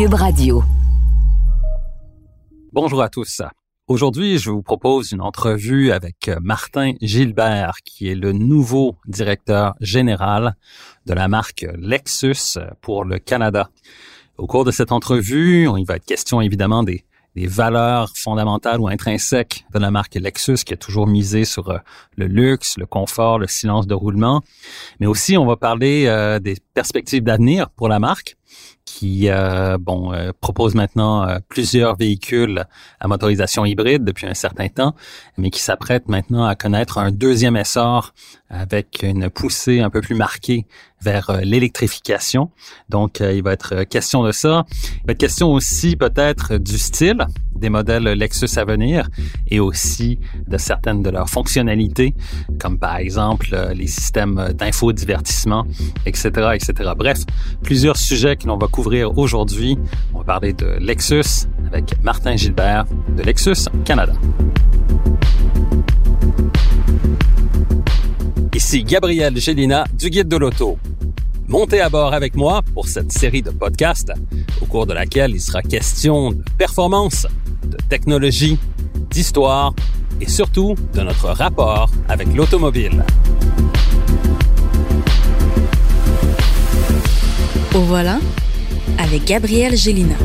Cube Radio. Bonjour à tous. Aujourd'hui, je vous propose une entrevue avec Martin Gilbert, qui est le nouveau directeur général de la marque Lexus pour le Canada. Au cours de cette entrevue, il va être question évidemment des, valeurs fondamentales ou intrinsèques de la marque Lexus qui a toujours misé sur euh, le luxe, le confort, le silence de roulement. Mais aussi, on va parler euh, des perspectives d'avenir pour la marque qui euh, bon propose maintenant plusieurs véhicules à motorisation hybride depuis un certain temps, mais qui s'apprête maintenant à connaître un deuxième essor avec une poussée un peu plus marquée vers euh, l'électrification. Donc, euh, il va être question de ça. Il va être question aussi peut-être du style des modèles Lexus à venir et aussi de certaines de leurs fonctionnalités, comme par exemple euh, les systèmes d'infodivertissement, etc., etc. Bref, plusieurs sujets que l'on va couvrir aujourd'hui. On va parler de Lexus avec Martin Gilbert de Lexus Canada. Ici Gabriel Gélina du Guide de l'Auto. Montez à bord avec moi pour cette série de podcasts au cours de laquelle il sera question de performance, de technologie, d'histoire et surtout de notre rapport avec l'automobile. Au voilà avec Gabriel Gélina.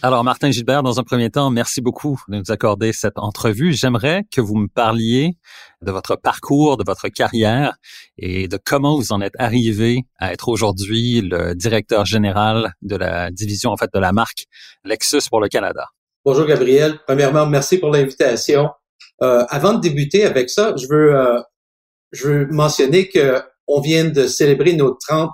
Alors, Martin Gilbert, dans un premier temps, merci beaucoup de nous accorder cette entrevue. J'aimerais que vous me parliez de votre parcours, de votre carrière et de comment vous en êtes arrivé à être aujourd'hui le directeur général de la division, en fait, de la marque Lexus pour le Canada. Bonjour, Gabriel. Premièrement, merci pour l'invitation. Euh, avant de débuter avec ça, je veux, euh, je veux mentionner que on vient de célébrer nos 30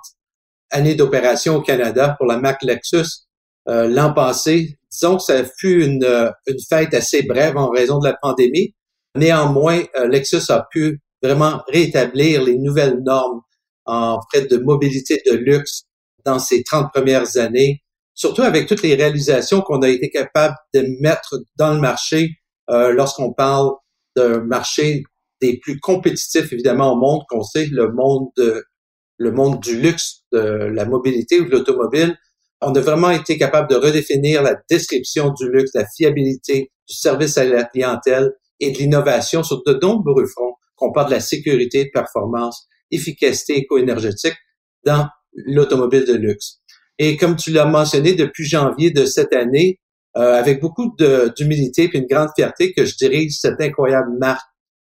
années d'opération au Canada pour la marque Lexus euh, l'an passé. Disons que ça fut une, euh, une fête assez brève en raison de la pandémie. Néanmoins, euh, Lexus a pu vraiment rétablir les nouvelles normes en fait de mobilité de luxe dans ces 30 premières années, surtout avec toutes les réalisations qu'on a été capable de mettre dans le marché lorsqu'on parle d'un marché des plus compétitifs évidemment au monde, qu'on sait le monde de, le monde du luxe, de la mobilité ou de l'automobile, on a vraiment été capable de redéfinir la description du luxe, la fiabilité, du service à la clientèle et de l'innovation sur de nombreux fronts, qu'on parle de la sécurité, performance, efficacité éco-énergétique dans l'automobile de luxe. Et comme tu l'as mentionné, depuis janvier de cette année, euh, avec beaucoup d'humilité et une grande fierté que je dirige cette incroyable marque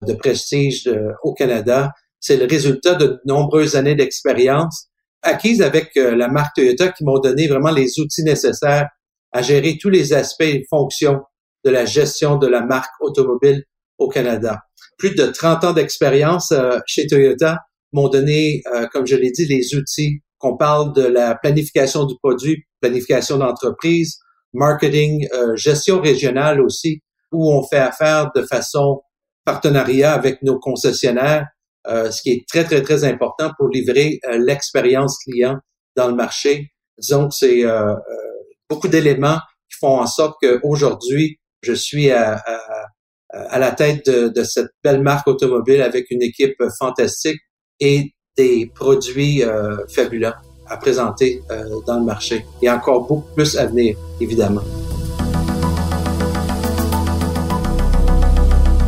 de prestige euh, au Canada, c'est le résultat de nombreuses années d'expérience acquises avec euh, la marque Toyota qui m'ont donné vraiment les outils nécessaires à gérer tous les aspects et fonctions de la gestion de la marque automobile au Canada. Plus de 30 ans d'expérience euh, chez Toyota m'ont donné, euh, comme je l'ai dit, les outils qu'on parle de la planification du produit, planification d'entreprise, marketing, gestion régionale aussi, où on fait affaire de façon partenariat avec nos concessionnaires ce qui est très, très, très important pour livrer euh, l'expérience client dans le marché. Disons que c'est euh, beaucoup d'éléments qui font en sorte qu'aujourd'hui, je suis à, à, à la tête de, de, cette belle marque automobile avec une équipe fantastique et des produits fabuleux à présenter dans le marché. Et encore beaucoup plus à venir, évidemment.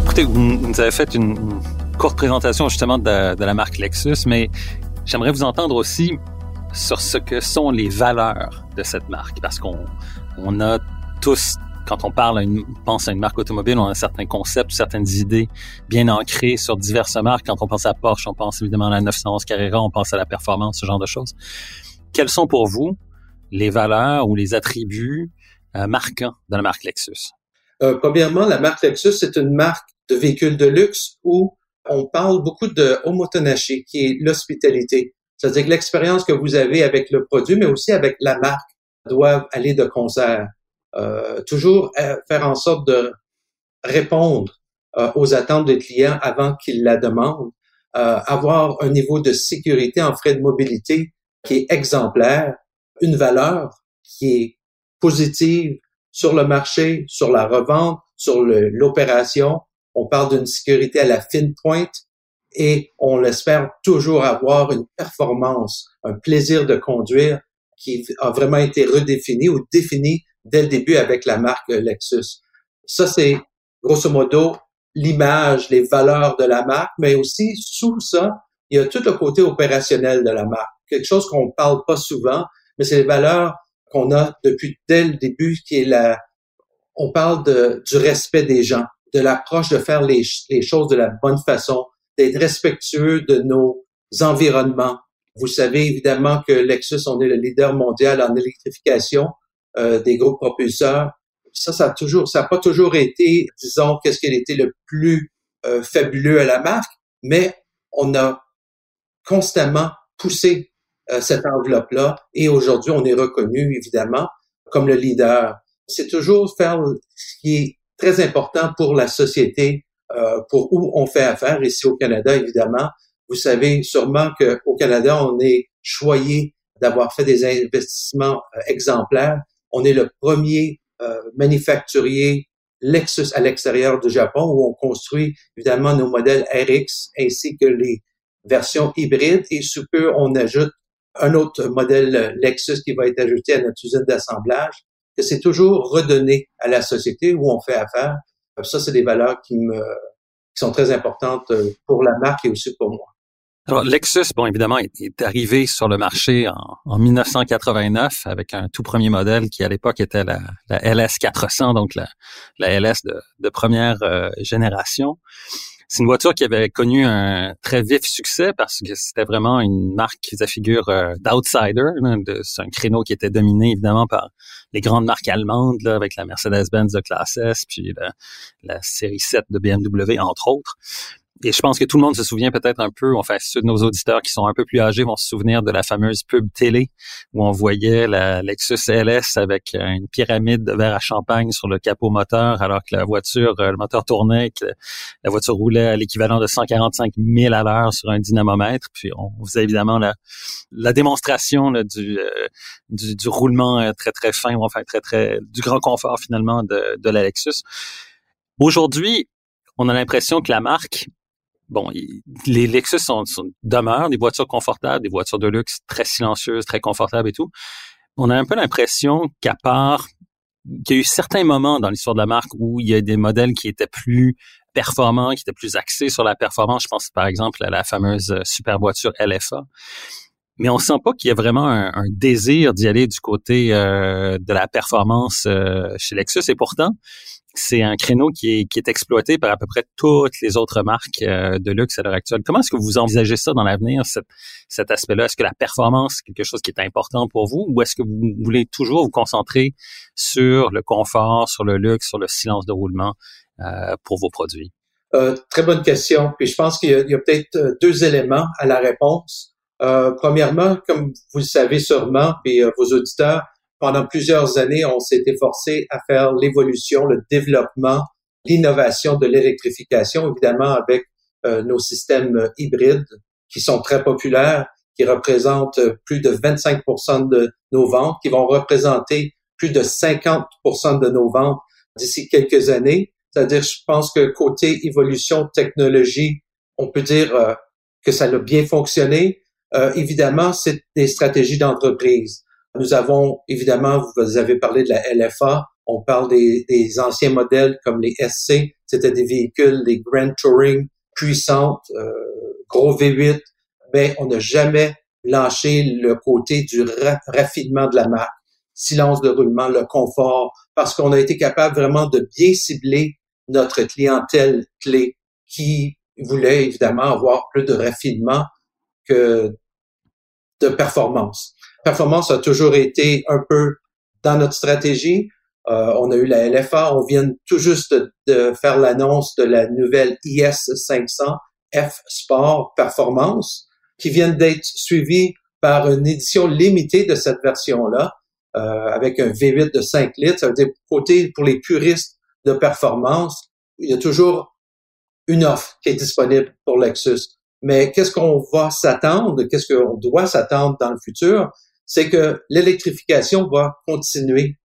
Écoutez, vous avez fait une, courte présentation justement de, la marque Lexus, mais j'aimerais vous entendre aussi sur ce que sont les valeurs de cette marque, parce qu'on on a tous, quand on parle, à pense à une marque automobile, on a certains concepts, certaines idées bien ancrées sur diverses marques. Quand on pense à Porsche, on pense évidemment à la 911 Carrera, on pense à la performance, ce genre de choses. Quelles sont pour vous les valeurs ou les attributs euh, marquants de la marque Lexus? Euh, premièrement, la marque Lexus, c'est une marque de véhicules de luxe où on parle beaucoup de homotonashi, qui est l'hospitalité. C'est-à-dire que l'expérience que vous avez avec le produit, mais aussi avec la marque, doivent aller de concert. Euh, toujours euh, faire en sorte de répondre euh, aux attentes des clients avant qu'ils la demandent, avoir un niveau de sécurité en frais de mobilité qui est exemplaire, une valeur qui est positive sur le marché, sur la revente, sur l'opération. On parle d'une sécurité à la fine pointe et on espère toujours avoir une performance, un plaisir de conduire qui a vraiment été redéfini ou défini dès le début avec la marque Lexus. Ça, c'est grosso modo l'image, les valeurs de la marque, mais aussi sous ça, il y a tout le côté opérationnel de la marque. Quelque chose qu'on parle pas souvent, mais c'est les valeurs qu'on a depuis dès le début, qui est la, on parle du respect des gens, de l'approche de faire les, les choses de la bonne façon, d'être respectueux de nos environnements. Vous savez évidemment que Lexus, on est le leader mondial en électrification euh, des groupes propulseurs. Ça, ça a toujours, ça n'a pas toujours été, disons, qu'est-ce qui été le plus euh, fabuleux à la marque, mais on a constamment poussé euh, cette enveloppe-là et aujourd'hui, on est reconnu, évidemment, comme le leader. C'est toujours faire ce qui est très important pour la société, euh, pour où on fait affaire, ici au Canada, évidemment. Vous savez sûrement qu'au Canada, on est choyé d'avoir fait des investissements euh, exemplaires. On est le premier manufacturier Lexus à l'extérieur du Japon où on construit évidemment nos modèles RX ainsi que les versions hybrides et sous peu on ajoute un autre modèle Lexus qui va être ajouté à notre usine d'assemblage, que c'est toujours redonné à la société où on fait affaire. Ça, c'est des valeurs qui me qui sont très importantes euh, pour la marque et aussi pour moi. Alors, Lexus, bon, évidemment, est, arrivé sur le marché en, en, 1989 avec un tout premier modèle qui, à l'époque, était la, LS 400, donc la, LS de, de première euh, génération. C'est une voiture qui avait connu un très vif succès parce que c'était vraiment une marque qui faisait figure euh, d'outsider. C'est un créneau qui était dominé évidemment par les grandes marques allemandes, avec la Mercedes-Benz de classe S, puis la, la série 7 de BMW, entre autres et je pense que tout le monde se souvient peut-être un peu, enfin ceux de nos auditeurs qui sont un peu plus âgés vont se souvenir de la fameuse pub télé où on voyait la Lexus LS avec une pyramide de verre à champagne sur le capot moteur alors que la voiture, euh, le moteur tournait, que la voiture roulait à l'équivalent de 145 000 à l'heure sur un dynamomètre. Puis on faisait évidemment la, la démonstration du, euh, du, du, roulement euh, très très fin, enfin très très du grand confort finalement de, de la Lexus. Aujourd'hui, on a l'impression que la marque bon, les Lexus sont, demeurent des voitures confortables, des voitures de luxe très silencieuses, très confortables et tout. On a un peu l'impression qu'à part qu'il y a eu certains moments dans l'histoire de la marque où il y a des modèles qui étaient plus performants, qui étaient plus axés sur la performance. Je pense par exemple à la fameuse euh, super voiture LFA. Mais on sent pas qu'il y a vraiment un, désir d'y aller du côté euh, de la performance euh, chez Lexus. Et pourtant, c'est un créneau qui est, exploité par à peu près toutes les autres marques euh, de luxe à l'heure actuelle. Comment est-ce que vous envisagez ça dans l'avenir, cet, cet aspect-là? Est-ce que la performance est quelque chose qui est important pour vous ou est-ce que vous voulez toujours vous concentrer sur le confort, sur le luxe, sur le silence de roulement euh, pour vos produits? Euh, très bonne question. Puis je pense qu'il y a, a peut-être deux éléments à la réponse. premièrement, comme vous le savez sûrement, puis vos auditeurs, pendant plusieurs années, on s'est efforcé à faire l'évolution, le développement, l'innovation de l'électrification, évidemment avec euh, nos systèmes hybrides qui sont très populaires, qui représentent plus de 25% de nos ventes, qui vont représenter plus de 50% de nos ventes d'ici quelques années. C'est-à-dire, je pense que côté évolution technologie, on peut dire euh, que ça a bien fonctionné. Euh, évidemment, c'est des stratégies d'entreprise. Nous avons, évidemment, vous avez parlé de la LFA, on parle des, des anciens modèles comme les SC, c'était des véhicules, des Grand Touring puissantes, euh, gros V8, mais on n'a jamais lâché le côté du raffinement de la marque, silence de roulement, le confort, parce qu'on a été capable vraiment de bien cibler notre clientèle clé qui voulait évidemment avoir plus de raffinement que de performance performance a toujours été un peu dans notre stratégie. Euh, on a eu la LFA, on vient tout juste de, faire l'annonce de la nouvelle IS 500 F Sport Performance, qui viennent d'être suivis par une édition limitée de cette version-là, euh, avec un V8 de 5 litres. Ça veut dire, côté pour les puristes de performance, il y a toujours une offre qui est disponible pour Lexus. Mais qu'est-ce qu'on va s'attendre, qu'est-ce qu'on doit s'attendre dans le futur, c'est que l'électrification va continuer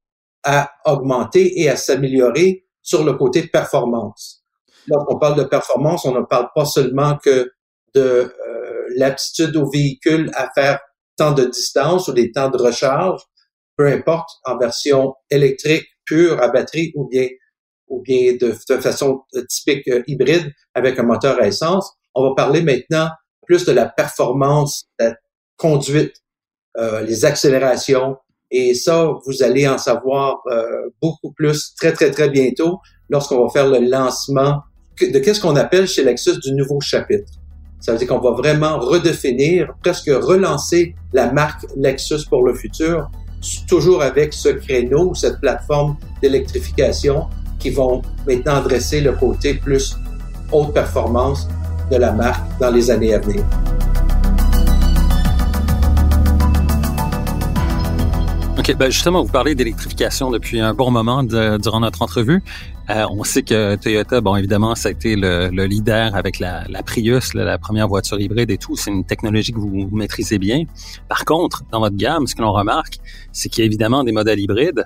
à augmenter et à s'améliorer sur le côté performance. Lorsqu'on parle de performance, on ne parle pas seulement que de euh, l'aptitude au véhicule à faire tant de distance ou des temps de recharge, peu importe, en version électrique pure à batterie ou bien ou bien de, de façon typique euh, hybride avec un moteur à essence. On va parler maintenant plus de la performance, la conduite, euh, les accélérations. Et ça, vous allez en savoir euh, beaucoup plus très, très, très bientôt lorsqu'on va faire le lancement de qu'est-ce qu'on appelle chez Lexus du nouveau chapitre. Ça veut dire qu'on va vraiment redéfinir, presque relancer la marque Lexus pour le futur, toujours avec ce créneau, cette plateforme d'électrification qui vont maintenant adresser le côté plus haute performance de la marque dans les années à venir. Ben justement, vous parlez d'électrification depuis un bon moment durant notre entrevue. Euh, on sait que Toyota, bon, évidemment, ça a été le, leader avec la, Prius, la première voiture hybride et tout. C'est une technologie que vous, maîtrisez bien. Par contre, dans votre gamme, ce que l'on remarque, c'est qu'il y a évidemment des modèles hybrides,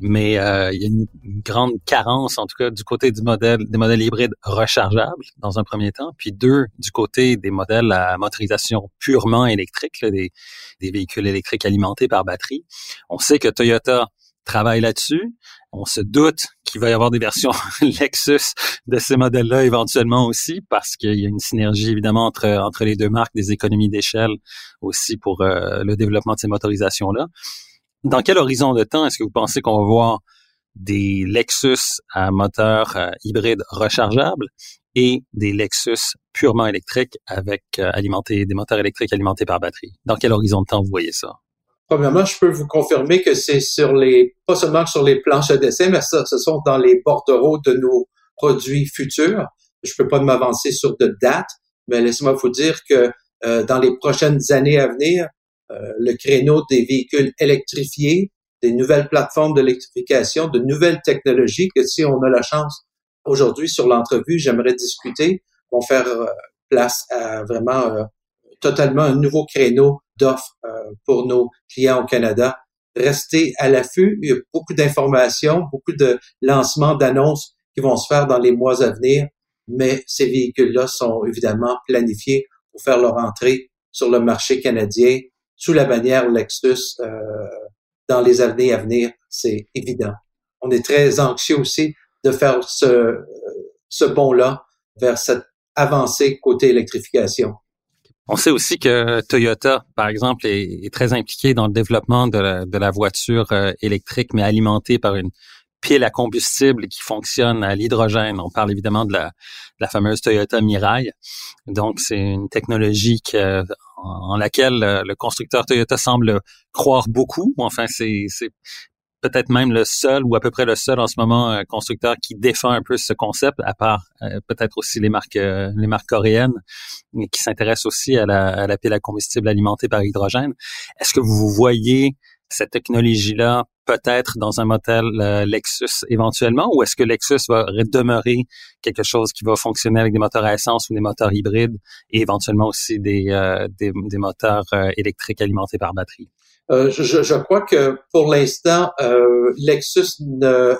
mais euh, il y a une, grande carence, en tout cas, du côté du modèle des modèles hybrides rechargeables dans un premier temps, puis deux du côté des modèles à motorisation purement électrique, des, des véhicules électriques alimentés par batterie. On sait que Toyota travaille là-dessus. On se doute qu'il va y avoir des versions Lexus de ces modèles-là éventuellement aussi, parce qu'il y a une synergie évidemment entre, entre les deux marques, des économies d'échelle aussi pour euh, le développement de ces motorisations-là. Dans quel horizon de temps est-ce que vous pensez qu'on va voir des Lexus à moteur euh, hybride rechargeable? Et des Lexus purement électriques avec euh, alimentés, des moteurs électriques alimentés par batterie? Dans quel horizon de temps vous voyez ça? Premièrement, je peux vous confirmer que c'est sur les, pas seulement sur les planches d'essai, mais ça, ce sont dans les bordereaux de nos produits futurs. Je peux pas m'avancer sur de date, mais laissez-moi vous dire que euh, dans les prochaines années à venir, euh, le créneau des véhicules électrifiés, des nouvelles plateformes d'électrification, de nouvelles technologies que si on a la chance aujourd'hui sur l'entrevue, j'aimerais discuter, vont faire euh, place à vraiment totalement un nouveau créneau d'offres euh, pour nos clients au Canada. Restez à l'affût. Il y a beaucoup d'informations, beaucoup de lancements d'annonces qui vont se faire dans les mois à venir, mais ces véhicules-là sont évidemment planifiés pour faire leur entrée sur le marché canadien sous la bannière Lexus euh, dans les années à venir, c'est évident. On est très anxieux aussi de faire ce, ce bond-là vers cette avancée côté électrification. On sait aussi que Toyota, par exemple, est, très impliqué dans le développement de la, voiture euh, électrique, mais alimentée par une pile à combustible qui fonctionne à l'hydrogène. On parle évidemment de la, fameuse Toyota Mirai. Donc, c'est une technologie en laquelle euh, le constructeur Toyota semble croire beaucoup. Enfin, c'est peut-être même le seul ou à peu près le seul en ce moment euh, constructeur qui défend un peu ce concept, à part euh, peut-être aussi les marques euh, les marques coréennes qui s'intéressent aussi à la, à la pile à combustible alimentée par hydrogène. Est-ce que vous voyez cette technologie-là peut-être dans un modèle Lexus éventuellement, ou est-ce que Lexus va demeurer quelque chose qui va fonctionner avec des moteurs à essence ou des moteurs hybrides et éventuellement aussi des, des, des, moteurs électriques alimentés par batterie? Euh, je, je, crois que pour l'instant, euh, Lexus ne,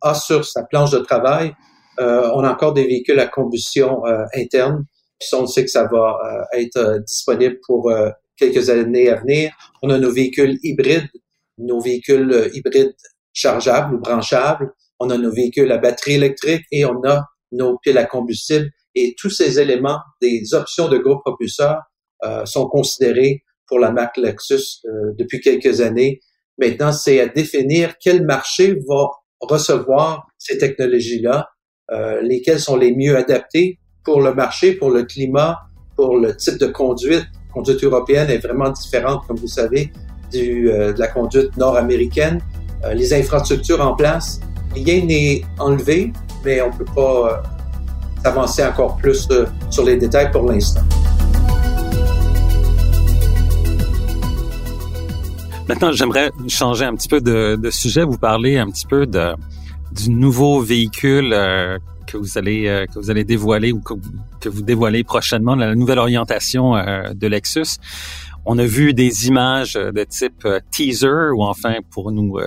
a sur sa planche de travail, euh, on a encore des véhicules à combustion interne. Puis on sait que ça va être disponible pour quelques années à venir. On a nos véhicules hybrides, nos véhicules hybrides chargeables ou branchables. On a nos véhicules à batterie électrique et on a nos piles à combustible. Et tous ces éléments, des options de groupe propulseur, sont considérés pour la marque Lexus euh, depuis quelques années. Maintenant, c'est à définir quel marché va recevoir ces technologies-là, euh, lesquelles sont les mieux adaptées pour le marché, pour le climat, pour le type de conduite. La conduite européenne est vraiment différente, comme vous savez, du, euh, de la conduite nord-américaine. les infrastructures en place, rien n'est enlevé, mais on peut pas avancer encore plus sur les détails pour l'instant. Maintenant, j'aimerais changer un petit peu de, de, sujet, vous parler un petit peu de, du nouveau véhicule euh, que vous allez euh, que vous allez dévoiler ou que, que, vous dévoilez prochainement, la nouvelle orientation euh, de Lexus. On a vu des images de type teaser ou enfin pour nous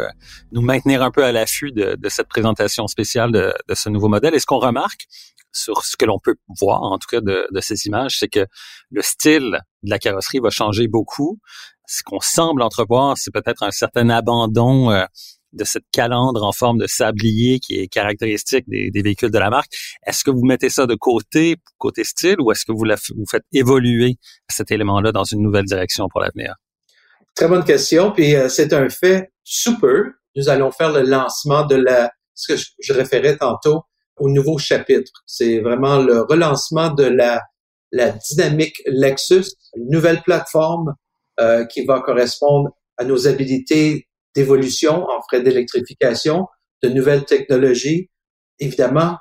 nous maintenir un peu à l'affût de, de, cette présentation spéciale de, de ce nouveau modèle. Et ce qu'on remarque sur ce que l'on peut voir, en tout cas de, de ces images, c'est que le style de la carrosserie va changer beaucoup ce qu'on semble entrevoir, c'est peut-être un certain abandon euh, de cette calandre en forme de sablier qui est caractéristique des, véhicules de la marque. Est-ce que vous mettez ça de côté, côté style, ou est-ce que vous, vous faites évoluer cet élément-là dans une nouvelle direction pour l'avenir? Très bonne question. Puis euh, c'est un fait sous peu. Nous allons faire le lancement de la, ce que je, je référais tantôt au nouveau chapitre. C'est vraiment le relancement de la, la dynamique Lexus, une nouvelle plateforme euh, qui va correspondre à nos habilités d'évolution en frais d'électrification, de nouvelles technologies. Évidemment,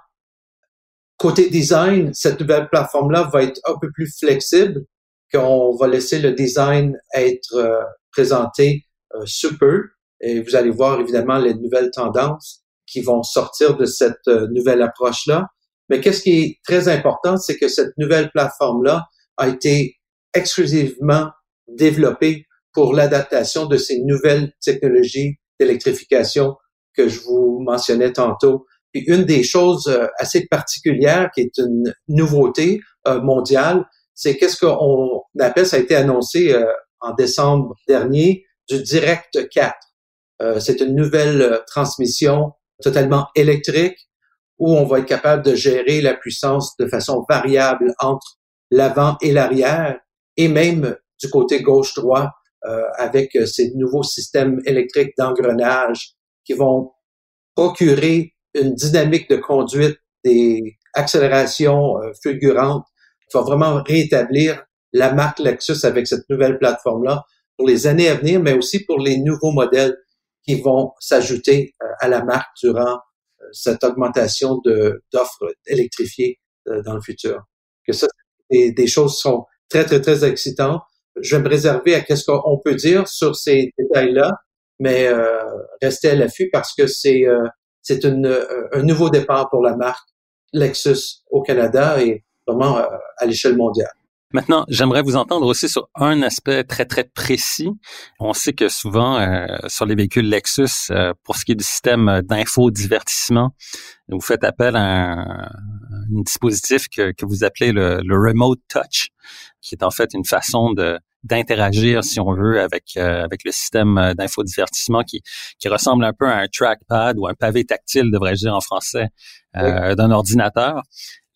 côté design, cette nouvelle plateforme-là va être un peu plus flexible, qu'on va laisser le design être euh, présenté euh, sous peu. Et vous allez voir évidemment les nouvelles tendances qui vont sortir de cette euh, nouvelle approche-là. Mais qu'est-ce qui est très important, c'est que cette nouvelle plateforme-là a été exclusivement développé pour l'adaptation de ces nouvelles technologies d'électrification que je vous mentionnais tantôt. Puis une des choses euh, assez particulières qui est une nouveauté euh, mondiale, c'est qu'est-ce qu'on appelle, ça a été annoncé euh, en décembre dernier, du Direct 4. c'est une nouvelle transmission totalement électrique où on va être capable de gérer la puissance de façon variable entre l'avant et l'arrière et même du côté gauche-droit euh, avec euh, ces nouveaux systèmes électriques d'engrenage qui vont procurer une dynamique de conduite des accélérations euh, fulgurantes qui va vraiment rétablir la marque Lexus avec cette nouvelle plateforme-là pour les années à venir, mais aussi pour les nouveaux modèles qui vont s'ajouter à la marque durant cette augmentation d'offres électrifiées dans le futur. Que ça, des, des choses sont très, très, très excitantes je vais me réserver à qu'est-ce qu'on peut dire sur ces détails-là, mais euh, restez à l'affût parce que c'est euh, c'est euh, un nouveau départ pour la marque Lexus au Canada et vraiment euh, à l'échelle mondiale. Maintenant, j'aimerais vous entendre aussi sur un aspect très, très précis. On sait que souvent, euh, sur les véhicules Lexus, euh, pour ce qui est du système d'infodivertissement, vous faites appel à un, dispositif que, que, vous appelez le, le, Remote Touch, qui est en fait une façon de d'interagir, si on veut, avec euh, avec le système d'infodivertissement qui qui ressemble un peu à un trackpad ou un pavé tactile, devrais-je dire en français, d'un ordinateur.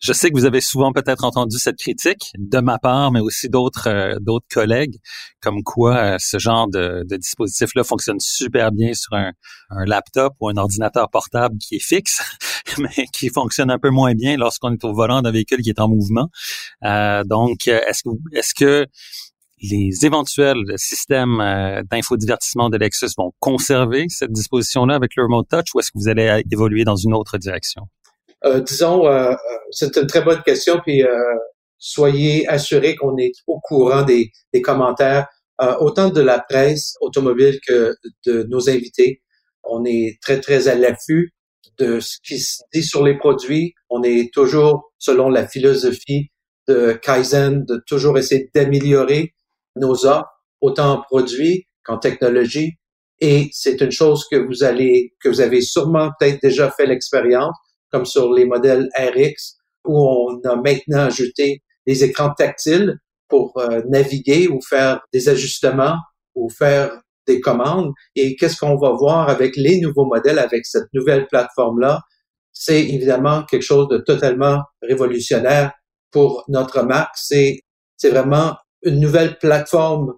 Je sais que vous avez souvent peut-être entendu cette critique de ma part, mais aussi d'autres euh, d'autres collègues, comme quoi euh, ce genre de, de dispositif-là fonctionne super bien sur un, un, laptop ou un ordinateur portable qui est fixe, mais qui fonctionne un peu moins bien lorsqu'on est au volant d'un véhicule qui est en mouvement. Euh, donc, est-ce que est-ce que les éventuels systèmes d'infodivertissement de Lexus vont conserver cette disposition-là avec le Remote Touch ou est-ce que vous allez évoluer dans une autre direction? Euh, disons, euh, euh, c'est une très bonne question, puis soyez assurés qu'on est au courant des, des commentaires, autant de la presse automobile que de nos invités. On est très, très à l'affût de ce qui se dit sur les produits. On est toujours selon la philosophie de Kaizen, de toujours essayer d'améliorer nos offres, autant en produits qu'en technologie. Et c'est une chose que vous allez, que vous avez sûrement peut-être déjà fait l'expérience comme sur les modèles RX, où on a maintenant ajouté des écrans tactiles pour euh, naviguer ou faire des ajustements ou faire des commandes. Et qu'est-ce qu'on va voir avec les nouveaux modèles, avec cette nouvelle plateforme-là? C'est évidemment quelque chose de totalement révolutionnaire pour notre marque. C'est, vraiment une nouvelle plateforme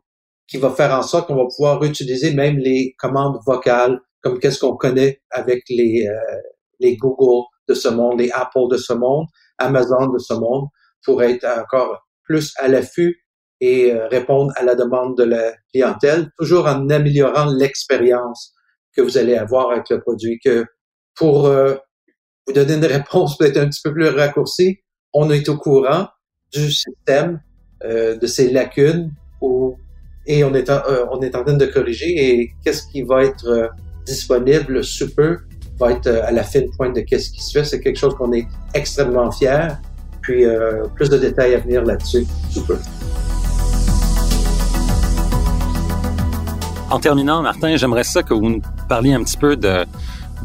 qui va faire en sorte qu'on va pouvoir utiliser même les commandes vocales, comme qu'est-ce qu'on connaît avec les, euh, les Google, de ce monde, les Apple de ce monde, Amazon de ce monde, pour être encore plus à l'affût et euh, répondre à la demande de la clientèle, toujours en améliorant l'expérience que vous allez avoir avec le produit. Que pour euh, vous donner une réponse peut-être un petit peu plus raccourcie, on est au courant du système, euh, de ses lacunes, et on est, en, on est en train de corriger. Et qu'est-ce qui va être disponible sous peu va être à la fine pointe de qu'est-ce qui se fait. C'est quelque chose qu'on est extrêmement fier. Puis plus de détails à venir là-dessus sous peu. En terminant, Martin, j'aimerais ça que vous nous parliez un petit peu de,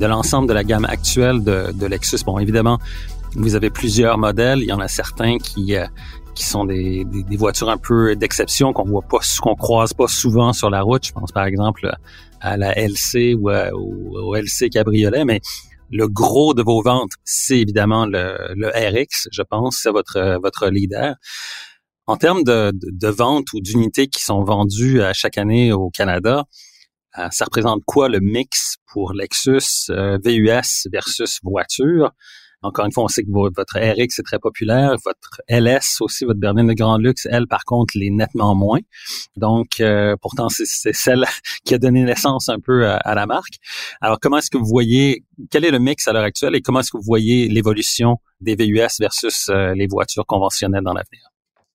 l'ensemble de la gamme actuelle de, de, Lexus. Bon, évidemment, vous avez plusieurs modèles. Il y en a certains qui, euh, qui sont des, des, voitures un peu d'exception qu'on voit pas, qu'on croise pas souvent sur la route. Je pense par exemple à la LC ou au, LC Cabriolet, mais le gros de vos ventes, c'est évidemment le, RX, je pense, c'est votre leader. En termes de, de, ventes ou d'unités qui sont vendues à chaque année au Canada, euh, ça représente quoi le mix pour Lexus euh, VUS versus voiture? Encore une fois, on sait que votre RX est très populaire, votre LS aussi, votre berline de grand luxe, elle, par contre, l'est nettement moins. Donc, euh, pourtant, c'est celle qui a donné naissance un peu à, la marque. Alors, comment est-ce que vous voyez, quel est le mix à l'heure actuelle et comment est-ce que vous voyez l'évolution des VUS versus les voitures conventionnelles dans l'avenir?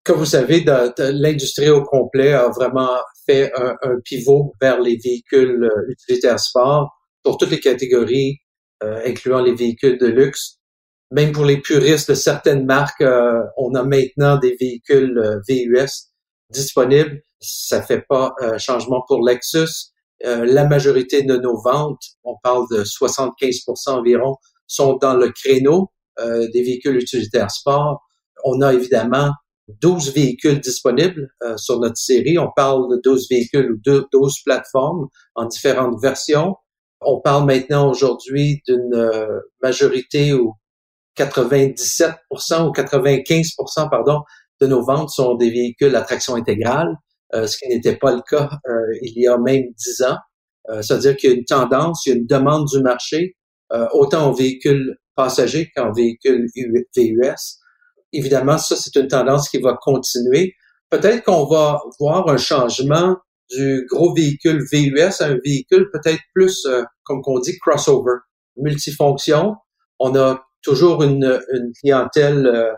comme vous savez, l'industrie au complet a vraiment fait un, pivot vers les véhicules euh, utilitaires sport pour toutes les catégories, euh, incluant les véhicules de luxe. Même pour les puristes de certaines marques, euh, on a maintenant des véhicules VUS disponibles. Ça fait pas changement pour Lexus. la majorité de nos ventes, on parle de 75% environ, sont dans le créneau des véhicules utilitaires sport. On a évidemment 12 véhicules disponibles euh, sur notre série. On parle de 12 véhicules ou 12 plateformes en différentes versions. On parle maintenant aujourd'hui d'une euh, majorité où 97% ou 95% pardon de nos ventes sont des véhicules à traction intégrale, euh, ce qui n'était pas le cas il y a même 10 ans. C'est-à-dire qu'il y a une tendance, il y a une demande du marché, autant en véhicules passagers qu'en véhicules VUS évidemment, ça, c'est une tendance qui va continuer. Peut-être qu'on va voir un changement du gros véhicule VUS à un véhicule peut-être plus, euh, comme qu'on dit, crossover, multifonction. On a toujours une, clientèle euh,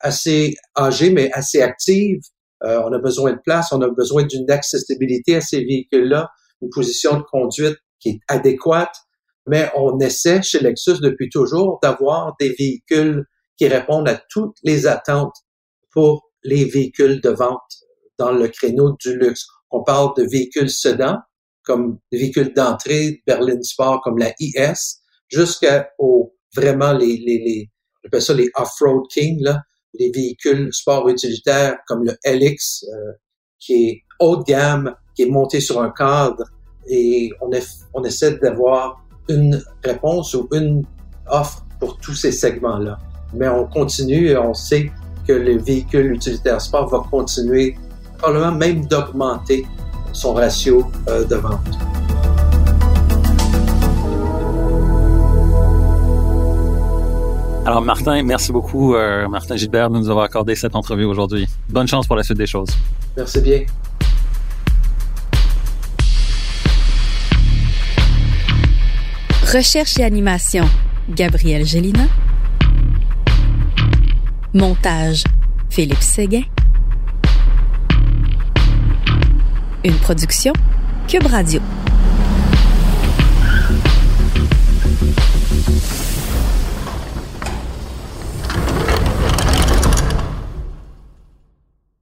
assez âgée, mais assez active. Euh, on a besoin de place, on a besoin d'une accessibilité à ces véhicules-là, une position de conduite qui est adéquate. Mais on essaie chez Lexus depuis toujours d'avoir des véhicules qui répondent à toutes les attentes pour les véhicules de vente dans le créneau du luxe. On parle de véhicules sedans, comme véhicules d'entrée, berline sport comme la IS, jusqu'au vraiment les, les, les, j'appelle ça les off-road king, là, les véhicules sport utilitaires comme le LX, euh, qui est haut de gamme, qui est monté sur un cadre, et on, on essaie d'avoir une réponse ou une offre pour tous ces segments-là mais on continue et on sait que le véhicule utilitaire sport va continuer, probablement même d'augmenter son ratio euh, de vente. Alors Martin, merci beaucoup euh, Martin Gilbert de nous avoir accordé cette entrevue aujourd'hui. Bonne chance pour la suite des choses. Merci bien. Recherche et animation, Gabriel Gélina. Montage Philippe Séguin. Une production Cube Radio.